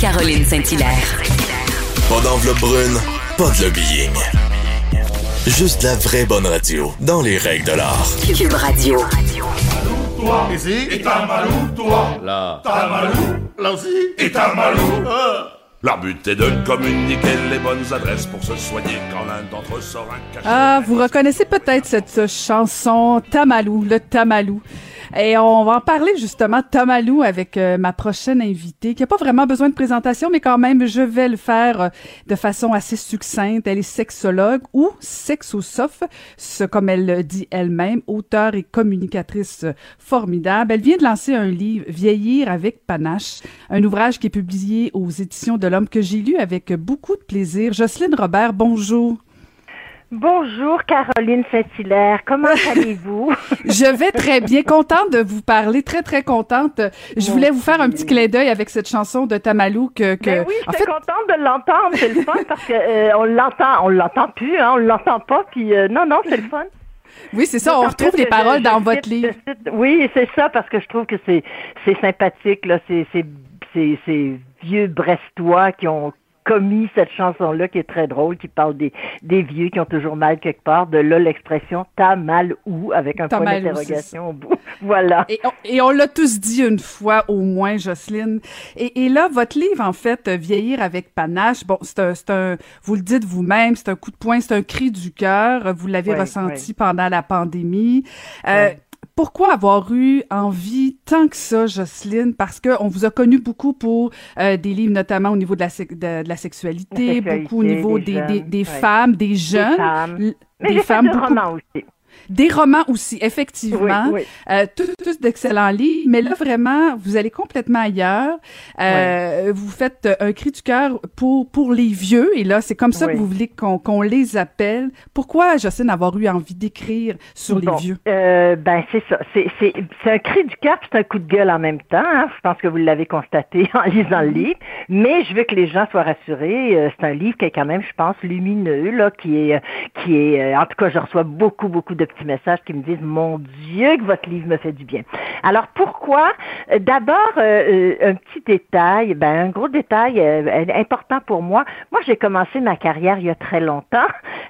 Caroline Saint-Hilaire. Pas d'enveloppe brune, pas de lobbying. Juste la vraie bonne radio, dans les règles de l'art. Cube Radio. Toi? Ici. Et Tamalou, toi? Là. Tamalou. Là aussi. Et Tamalou. Ah. La but est de communiquer les bonnes adresses pour se soigner quand l'un d'entre eux sort un cachet. Ah, vous reconnaissez peut-être cette chanson Tamalou, le Tamalou. Et on va en parler justement Tamalou avec euh, ma prochaine invitée, qui n'a pas vraiment besoin de présentation, mais quand même, je vais le faire euh, de façon assez succincte. Elle est sexologue ou sexosophe, ce comme elle le dit elle-même, auteure et communicatrice formidable. Elle vient de lancer un livre, Vieillir avec panache, un ouvrage qui est publié aux éditions de l'Homme que j'ai lu avec beaucoup de plaisir. Jocelyne Robert, bonjour. Bonjour Caroline Saint-Hilaire, comment allez-vous? Je vais très bien, contente de vous parler, très très contente. Je voulais vous faire un petit clin d'œil avec cette chanson de Tamalou que... que... Ben oui, je suis contente de l'entendre, c'est le fun parce que euh, on l'entend, on l'entend plus, hein, on l'entend pas, puis euh, non, non, c'est le fun. Oui, c'est ça, on retrouve les paroles dans votre livre. oui, c'est ça, parce que je trouve que c'est c'est sympathique, là, c'est c'est vieux Brestois qui ont commis cette chanson-là qui est très drôle, qui parle des, des vieux qui ont toujours mal quelque part. De là, l'expression « t'as mal où ?» avec un point d'interrogation au bout. voilà. Et on, on l'a tous dit une fois au moins, Jocelyne. Et, et, là, votre livre, en fait, « Vieillir avec panache », bon, c'est un, un, vous le dites vous-même, c'est un coup de poing, c'est un cri du cœur. Vous l'avez oui, ressenti oui. pendant la pandémie. Euh, oui pourquoi avoir eu envie tant que ça, Jocelyne? Parce qu'on vous a connu beaucoup pour euh, des livres, notamment au niveau de la, de, de la, sexualité, la, sexualité, beaucoup au niveau des, jeunes, des, des ouais. femmes, des jeunes. Des femmes. des Mais fait beaucoup... romans aussi. Des romans aussi, effectivement. Oui, oui. Euh, tous, tous d'excellents livres. Mais là, vraiment, vous allez complètement ailleurs. Euh, oui. Vous faites un cri du cœur pour, pour les vieux. Et là, c'est comme ça que vous voulez qu'on qu les appelle. Pourquoi, Jocelyne, avoir eu envie d'écrire sur bon, les vieux? Euh, ben, c'est ça. C'est un cri du cœur c'est un coup de gueule en même temps. Hein. Je pense que vous l'avez constaté en lisant le livre. Mais je veux que les gens soient rassurés. Euh, c'est un livre qui est quand même, je pense, lumineux, là, qui est, qui est, en tout cas, je reçois beaucoup, beaucoup de petits messages qui me disent mon Dieu que votre livre me fait du bien. Alors pourquoi? D'abord euh, un petit détail, ben un gros détail euh, important pour moi. Moi j'ai commencé ma carrière il y a très longtemps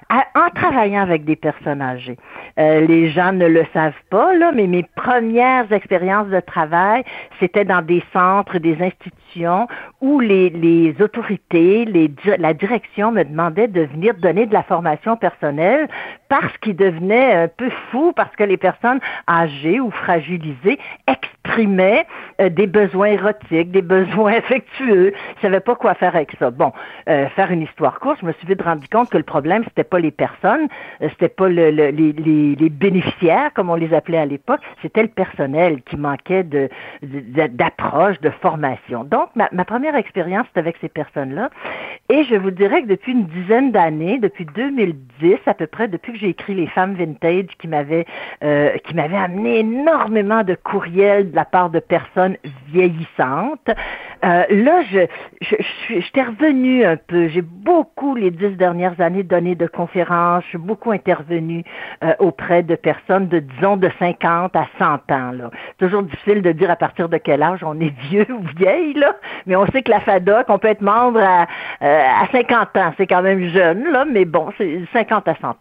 en travaillant avec des personnes âgées. Euh, les gens ne le savent pas là, mais mes premières expériences de travail c'était dans des centres, des institutions où les, les autorités, les, la direction me demandait de venir donner de la formation personnelle parce qu'ils devenaient un peu fous parce que les personnes âgées ou fragilisées exprimaient euh, des besoins érotiques, des besoins affectueux. Ils savaient pas quoi faire avec ça. Bon, euh, faire une histoire courte, je me suis vite rendu compte que le problème c'était pas les personnes, euh, c'était pas le, le, les, bénéficiaires comme on les appelait à l'époque, c'était le personnel qui manquait d'approche, de, de, formation. Donc ma, ma première expérience c'était avec ces personnes-là, et je vous dirais que depuis une dizaine d'années, depuis 2010 à peu près, depuis que j'ai écrit Les femmes vintage qui m'avaient euh, qui m'avait amené énormément de courriels de la part de personnes vieillissantes. Euh, là, je, je, je, j'étais revenue un peu. J'ai beaucoup, les dix dernières années, donné de conférences. Je suis beaucoup intervenue euh, auprès de personnes de, disons, de 50 à 100 ans. Là. Toujours difficile de dire à partir de quel âge on est vieux ou vieille, là. Mais on sait que la FADOC, on peut être membre à, euh, à 50 ans. C'est quand même jeune, là, mais bon, c'est 50 à 100 ans.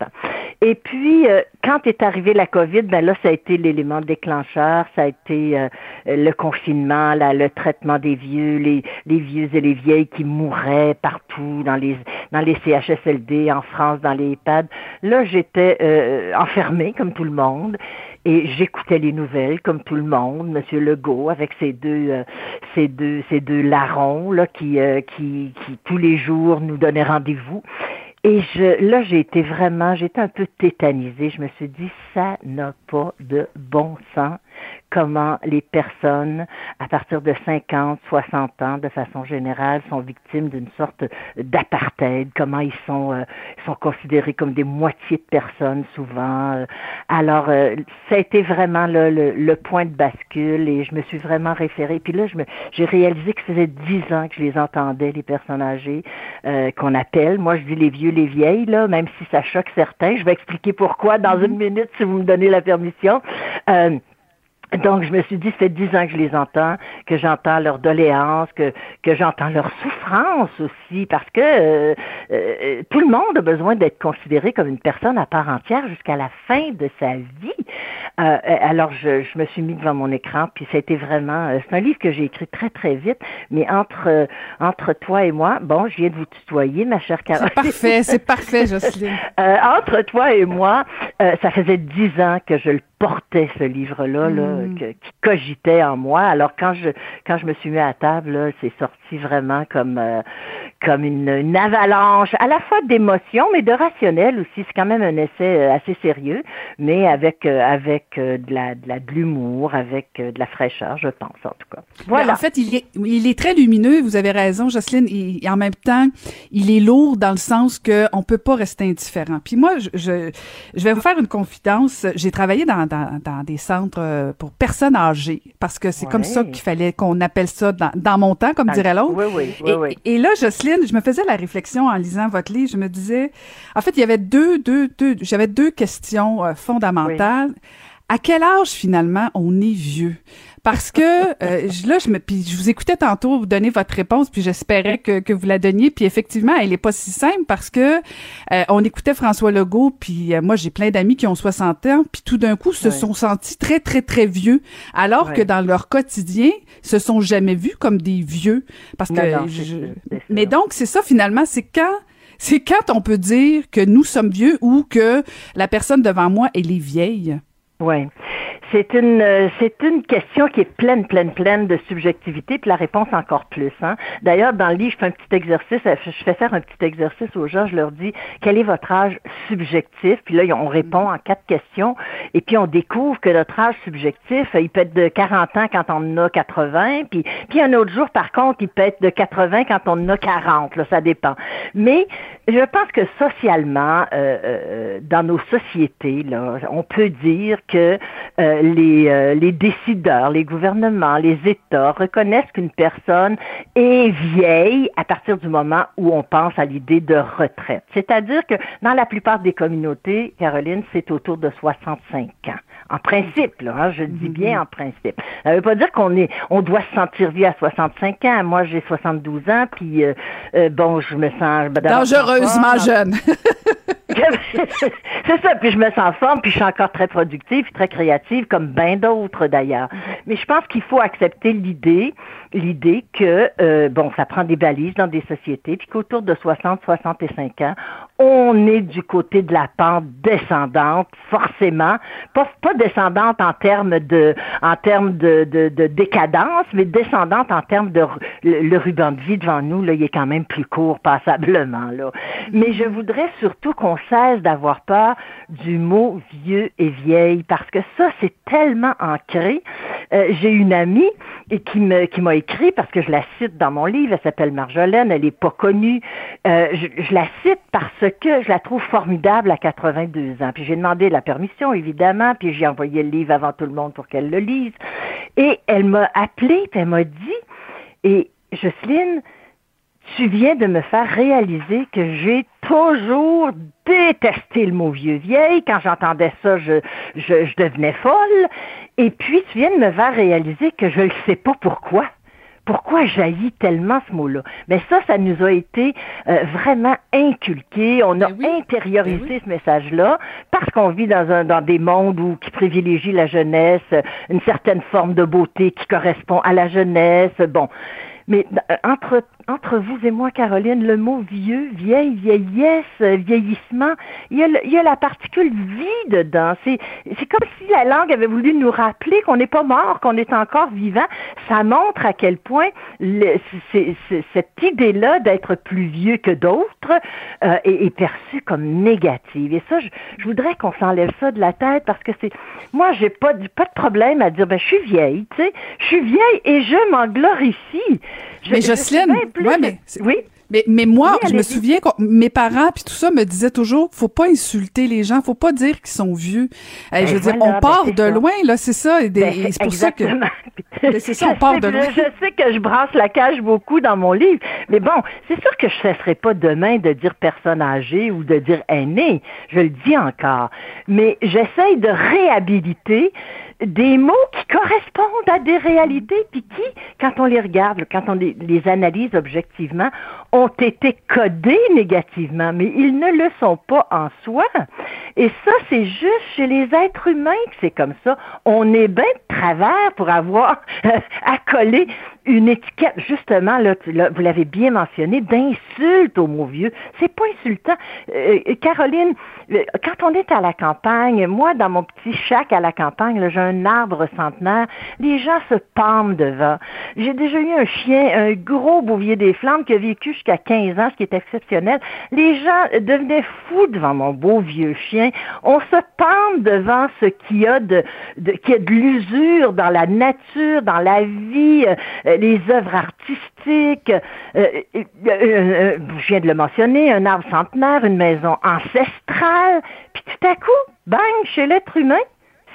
Et puis, euh, quand est arrivé la COVID, ben là, ça a été l'élément déclencheur, ça a été euh, le confinement, là, le traitement des vieux, les, les vieux et les vieilles qui mouraient partout dans les dans les CHSLD, en France, dans les EHPAD. Là, j'étais euh, enfermée comme tout le monde. Et j'écoutais les nouvelles comme tout le monde, Monsieur Legault avec ses deux, euh, ses deux, ses deux larrons là qui, euh, qui, qui tous les jours nous donnaient rendez-vous. Et je, là, j'ai été vraiment, j'étais un peu tétanisée. Je me suis dit, ça n'a pas de bon sens comment les personnes, à partir de 50, 60 ans, de façon générale, sont victimes d'une sorte d'apartheid, comment ils sont, euh, sont considérés comme des moitiés de personnes souvent. Euh. Alors, euh, ça a été vraiment le, le, point de bascule et je me suis vraiment référée. Puis là, j'ai réalisé que ça faisait dix ans que je les entendais, les personnes âgées qu'on appelle. Moi, je dis les vieux, les vieilles, là, même si ça choque certains. Je vais expliquer pourquoi dans mm-hmm. une minute, si vous me donnez la permission. Donc, je me suis dit, ça fait dix ans que je les entends, que j'entends leurs doléances, que, que j'entends leur souffrance aussi, parce que euh, euh, tout le monde a besoin d'être considéré comme une personne à part entière jusqu'à la fin de sa vie. Euh, alors, je, je, me suis mis devant mon écran, puis c'était vraiment, c'est un livre que j'ai écrit très, très vite, mais entre, entre toi et moi, bon, je viens de vous tutoyer, ma chère Caroline. C'est parfait, c'est parfait, Jocelyne. entre toi et moi, ça faisait dix ans que je le portait ce livre-là, là, mm. qui cogitait en moi. Alors quand je quand je me suis mis à table, c'est sorti vraiment comme euh, comme une, avalanche, à la fois d'émotions, mais de rationnel aussi. C'est quand même un essai euh, assez sérieux, mais avec euh, avec de la de la de l'humour, avec de la fraîcheur, je pense en tout cas. Voilà. en fait, il est il est très lumineux. Vous avez raison, Jocelyne. Et en même temps, il est lourd dans le sens que on peut pas rester indifférent. Puis moi, je je, je vais vous faire une confidence. J'ai travaillé dans dans, des centres euh, pour personnes âgées, parce que c'est comme ça qu'il fallait qu'on appelle ça dans, mon temps, comme dirait l'autre. Oui, oui, et, et, là, Jocelyne, je me faisais la réflexion en lisant votre livre, je me disais, en fait, il y avait deux, deux, deux, j'avais deux questions euh, fondamentales. À quel âge finalement on est vieux? Parce que euh, là, je me, puis je vous écoutais tantôt vous donner votre réponse, puis j'espérais que, que vous la donniez. Puis effectivement, elle est pas si simple parce que euh, on écoutait François Legault, puis euh, moi j'ai plein d'amis qui ont 60 ans, puis tout d'un coup se sont sentis très très très vieux, alors que dans leur quotidien, se sont jamais vus comme des vieux. Parce que, mais donc c'est ça finalement, c'est quand c'est quand on peut dire que nous sommes vieux ou que la personne devant moi elle est vieille. Ouais. C'est une euh, c'est une question qui est pleine, pleine, pleine de subjectivité, puis la réponse encore plus. Hein. D'ailleurs, dans le livre, je fais un petit exercice, euh, je fais faire un petit exercice aux gens, je leur dis quel est votre âge subjectif, puis là, on répond en quatre questions, et puis on découvre que notre âge subjectif, il peut être de 40 ans quand on en a 80, puis, puis un autre jour, par contre, il peut être de 80 quand on en a 40, là, ça dépend. Mais je pense que socialement, euh, euh, dans nos sociétés, là, on peut dire que euh, les, euh, les décideurs, les gouvernements, les États reconnaissent qu'une personne est vieille à partir du moment où on pense à l'idée de retraite. C'est-à-dire que dans la plupart des communautés, Caroline, c'est autour de 65 ans. En principe, là, hein, je dis bien mm-hmm. en principe. Ça veut pas dire qu'on est, on doit se sentir vieux à 65 ans. Moi, j'ai 72 ans, puis euh, euh, bon, je me sens dangereusement jeune. c'est ça, puis je me sens forme, puis je suis encore très productive, très créative, comme bien d'autres d'ailleurs. Mais je pense qu'il faut accepter l'idée, l'idée que euh, bon, ça prend des balises dans des sociétés, puis qu'autour de 60-65 ans, on est du côté de la pente descendante, forcément, pas, pas descendante en termes de, en termes de, de, de décadence, mais descendante en termes de le, ruban de vie devant nous, là, il est quand même plus court passablement là. Mais je voudrais surtout qu'on cesse d'avoir peur du mot vieux et vieille parce que ça c'est tellement ancré. Euh, j'ai une amie qui me qui m'a écrit parce que je la cite dans mon livre. Elle s'appelle Marjolaine. Elle est pas connue. Euh, je, je, la cite parce que je la trouve formidable à 82 ans. Puis j'ai demandé la permission évidemment. Puis j'ai envoyé le livre avant tout le monde pour qu'elle le lise. Et elle m'a appelé. Puis elle m'a dit et Jocelyne, tu viens de me faire réaliser que j'ai toujours détesté le mot vieux vieille. Quand j'entendais ça, je, je, devenais folle. Et puis, tu viens de me faire réaliser que je ne sais pas pourquoi. Pourquoi jaillit tellement ce mot-là? Mais ça, ça nous a été euh, vraiment inculqué. On a intériorisé ce message-là parce qu'on vit dans, un, dans des mondes où, qui privilégient la jeunesse, une certaine forme de beauté qui correspond à la jeunesse. Bon, mais euh, entre entre vous et moi, Caroline, le mot vieux, vieille, vieillesse, vieillissement, il y a, il y a la particule vie dedans. C'est, c'est comme si la langue avait voulu nous rappeler qu'on n'est pas mort, qu'on est encore vivant. Ça montre à quel point le, c'est, c'est, cette idée-là d'être plus vieux que d'autres euh, est, est, perçue comme négative. Et ça, je, je voudrais qu'on s'enlève ça de la tête parce que c'est, moi, j'ai pas, pas de problème à dire, ben, je suis vieille, tu sais, je suis vieille et je m'en glorifie. Je, mais Jocelyne, ouais, mais oui. Mais, mais moi, je me souviens que mes parents puis tout ça me disaient toujours, faut pas insulter les gens, faut pas dire qu'ils sont vieux. Ben je veux dire, on part de loin là, c'est ça. Et, ben, c'est pour ça que c'est ça, on part de loin. Je, sais que je brasse la cage beaucoup dans mon livre, mais bon, c'est sûr que je cesserai pas demain de dire personne âgée ou de dire aîné. Je le dis encore, mais j'essaye de réhabiliter des mots qui correspondent à des réalités, puis qui, quand on les regarde, quand on les, analyse objectivement, ont été codés négativement, mais ils ne le sont pas en soi. Et ça, c'est juste chez les êtres humains que c'est comme ça. On est bien de travers pour avoir à coller une étiquette, justement, là, vous l'avez bien mentionné, d'insulte au mot vieux. C'est pas insultant. Euh, Caroline, quand on est à la campagne, moi, dans mon petit chac à la campagne, j'ai un arbre centenaire, les gens se pendent devant. J'ai déjà eu un chien, un gros bouvier des flammes qui a vécu jusqu'à 15 ans, ce qui est exceptionnel. Les gens devenaient fous devant mon beau vieux chien. On se pend devant ce qu'il y a de, de, qui a de l'usure dans la nature, dans la vie, euh, les œuvres artistiques. Euh, euh, je viens de le mentionner, un arbre centenaire, une maison ancestrale. Puis tout à coup, bang, chez l'être humain,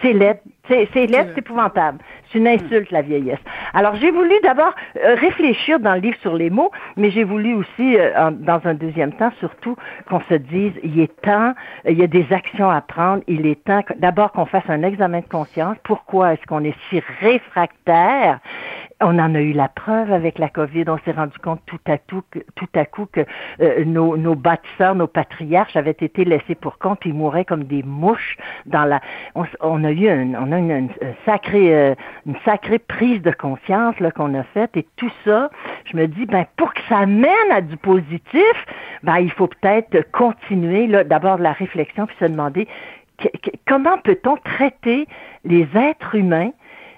c'est laid. C'est, laid, c'est épouvantable. C'est une insulte, la vieillesse. Alors, j'ai voulu d'abord euh, réfléchir dans le livre sur les mots, mais j'ai voulu aussi, euh, dans un deuxième temps, surtout, qu'on se dise, il est temps, il y a des actions à prendre, il est temps d'abord qu'on fasse un examen de conscience. Pourquoi est-ce qu'on est si réfractaire? On en a eu la preuve avec la COVID. On s'est rendu compte tout à coup que euh, nos, bâtisseurs, nos patriarches avaient été laissés pour compte. Ils mouraient comme des mouches dans la. On, a eu une, une, sacrée, euh, prise de conscience qu'on a faite et tout ça. Je me dis ben pour que ça mène à du positif, ben il faut peut-être continuer d'abord la réflexion puis se demander comment peut-on traiter les êtres humains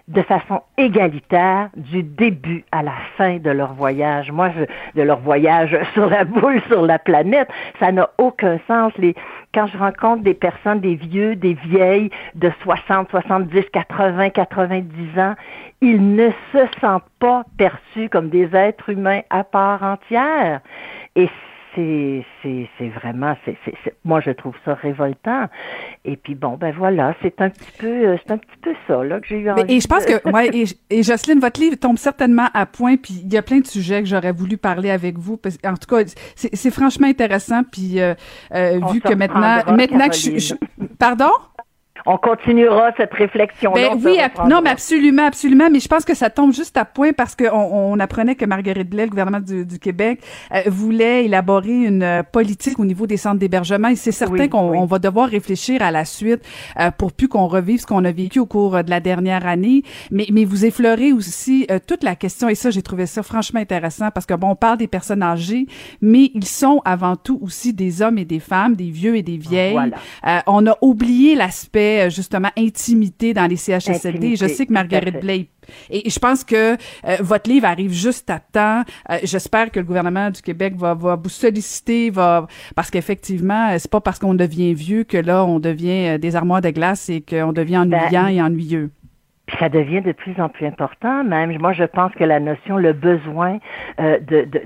de façon égalitaire du début à la fin de leur voyage. Moi, je, de leur voyage sur la boule, sur la planète, ça n'a aucun sens. Les, quand je rencontre des personnes, des vieux, des vieilles de 60, 70, 80, 90 ans, ils ne se sentent pas perçus comme des êtres humains à part entière. Et c'est vraiment, c'est moi je trouve ça révoltant. Et puis bon, ben voilà, c'est un petit peu, euh, c'est un petit peu ça là que j'ai eu envie. Et je pense que, ouais, et, et, Jocelyne, votre livre tombe certainement à point. Puis il y a plein de sujets que j'aurais voulu parler avec vous. Parce, en tout cas, c'est franchement intéressant. Puis euh, euh, vu que maintenant, maintenant que je, je, pardon? On continuera cette réflexion. Ben oui, non, mais absolument, absolument. Mais je pense que ça tombe juste à point parce qu'on on apprenait que Marguerite Blais, le gouvernement du, du Québec, euh, voulait élaborer une euh, politique au niveau des centres d'hébergement. Et c'est certain oui, qu'on oui. va devoir réfléchir à la suite euh, pour plus qu'on revive ce qu'on a vécu au cours de la dernière année. Mais, mais vous effleurez aussi euh, toute la question. Et ça, j'ai trouvé ça franchement intéressant parce que bon, on parle des personnes âgées, mais ils sont avant tout aussi des hommes et des femmes, des vieux et des vieilles. Voilà. on a oublié l'aspect justement intimité dans les CHSLD. Intimité, je sais que Marguerite Blais et je pense que euh, votre livre arrive juste à temps. Euh, J'espère que le gouvernement du Québec va, va vous solliciter, va parce qu'effectivement, c'est pas parce qu'on devient vieux que là on devient des armoires de glace et qu'on devient ennuyant ben, et ennuyeux. Puis ça devient de plus en plus important. Même, moi, je pense que la notion, le besoin euh,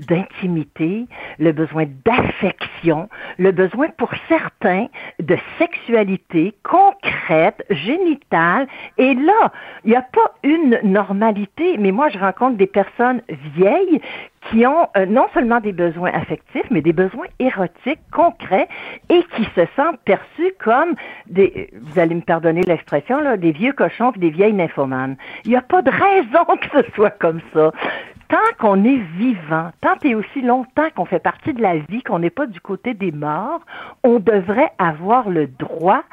d'intimité, de, le besoin d'affection, le besoin pour certains de sexualité concrète, génitale. Et là, il n'y a pas une normalité, mais moi, je rencontre des personnes vieilles qui ont euh, non seulement des besoins affectifs, mais des besoins érotiques concrets et qui se sentent perçus comme des, vous allez me pardonner l'expression, là, des vieux cochons et des vieilles nymphomanes. Il n'y a pas de raison que ce soit comme ça. Tant qu'on est vivant, tant et aussi longtemps qu'on fait partie de la vie, qu'on n'est pas du côté des morts, on devrait avoir le droit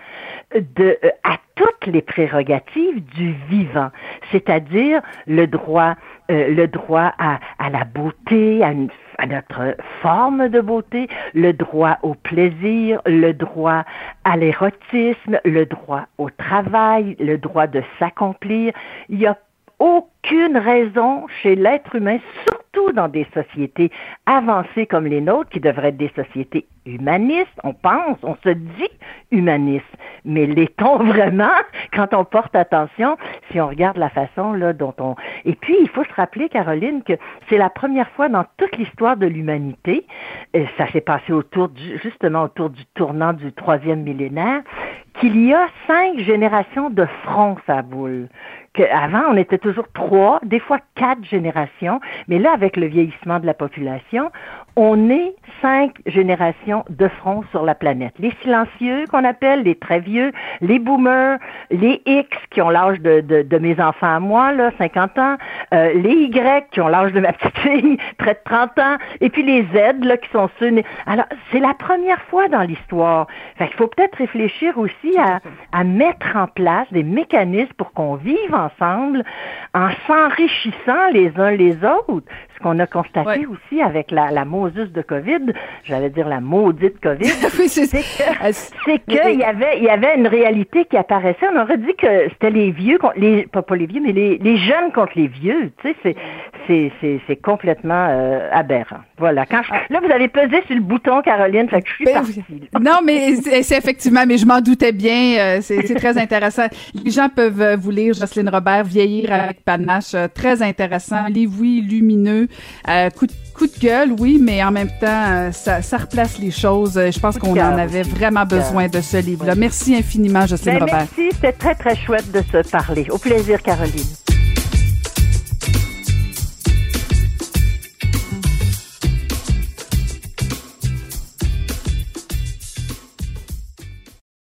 de, euh, à toutes les prérogatives du vivant, c'est-à-dire le droit euh, le droit à, à, la beauté, à une à notre forme de beauté, le droit au plaisir, le droit à l'érotisme, le droit au travail, le droit de s'accomplir. Il y a aucune raison chez l'être humain, surtout dans des sociétés avancées comme les nôtres, qui devraient être des sociétés humanistes, on pense, on se dit humaniste. Mais l'est-on vraiment quand on porte attention, si on regarde la façon là, dont on... Et puis, il faut se rappeler, Caroline, que c'est la première fois dans toute l'histoire de l'humanité, ça s'est passé autour du, justement autour du tournant du troisième millénaire, qu'il y a cinq générations de fronts à boule avant, on était toujours trois, des fois quatre générations, mais là, avec le vieillissement de la population, on est cinq générations de front sur la planète. Les silencieux qu'on appelle, les très vieux, les boomers, les X qui ont l'âge de, de, mes enfants à moi, là, 50 ans, euh, les Y qui ont l'âge de ma petite fille, près de 30 ans, et puis les Z là, qui sont ceux... Alors, c'est la première fois dans l'histoire. Il faut peut-être réfléchir aussi à, à mettre en place des mécanismes pour qu'on vive ensemble en s'enrichissant les uns les autres. Ce qu'on a constaté aussi avec la, la Moses de COVID, j'allais dire la maudite COVID, c'est qu'il y avait, il y avait une réalité qui apparaissait. On aurait dit que c'était les vieux, les, pas, pas les vieux, mais les, les jeunes contre les vieux. Tu sais, c'est, c'est, c'est, complètement euh, aberrant. Voilà. Quand là, vous avez pesé sur le bouton, Caroline, fait que je suis ben, partie. Non, mais c'est effectivement, mais je m'en doutais bien. Euh, c'est, c'est très intéressant. Les gens peuvent euh, vous lire Jocelyne Robert, Vieillir avec panache, très intéressant. Livre, oui, lumineux. Euh, coup, de, coup de gueule, oui, mais en même temps, euh, ça, ça replace les choses. Je pense qu'on en avait vraiment besoin de ce livre-là. Merci infiniment, Jocelyne ben, Robert. Merci, c'était très, très chouette de se parler. Au plaisir, Caroline.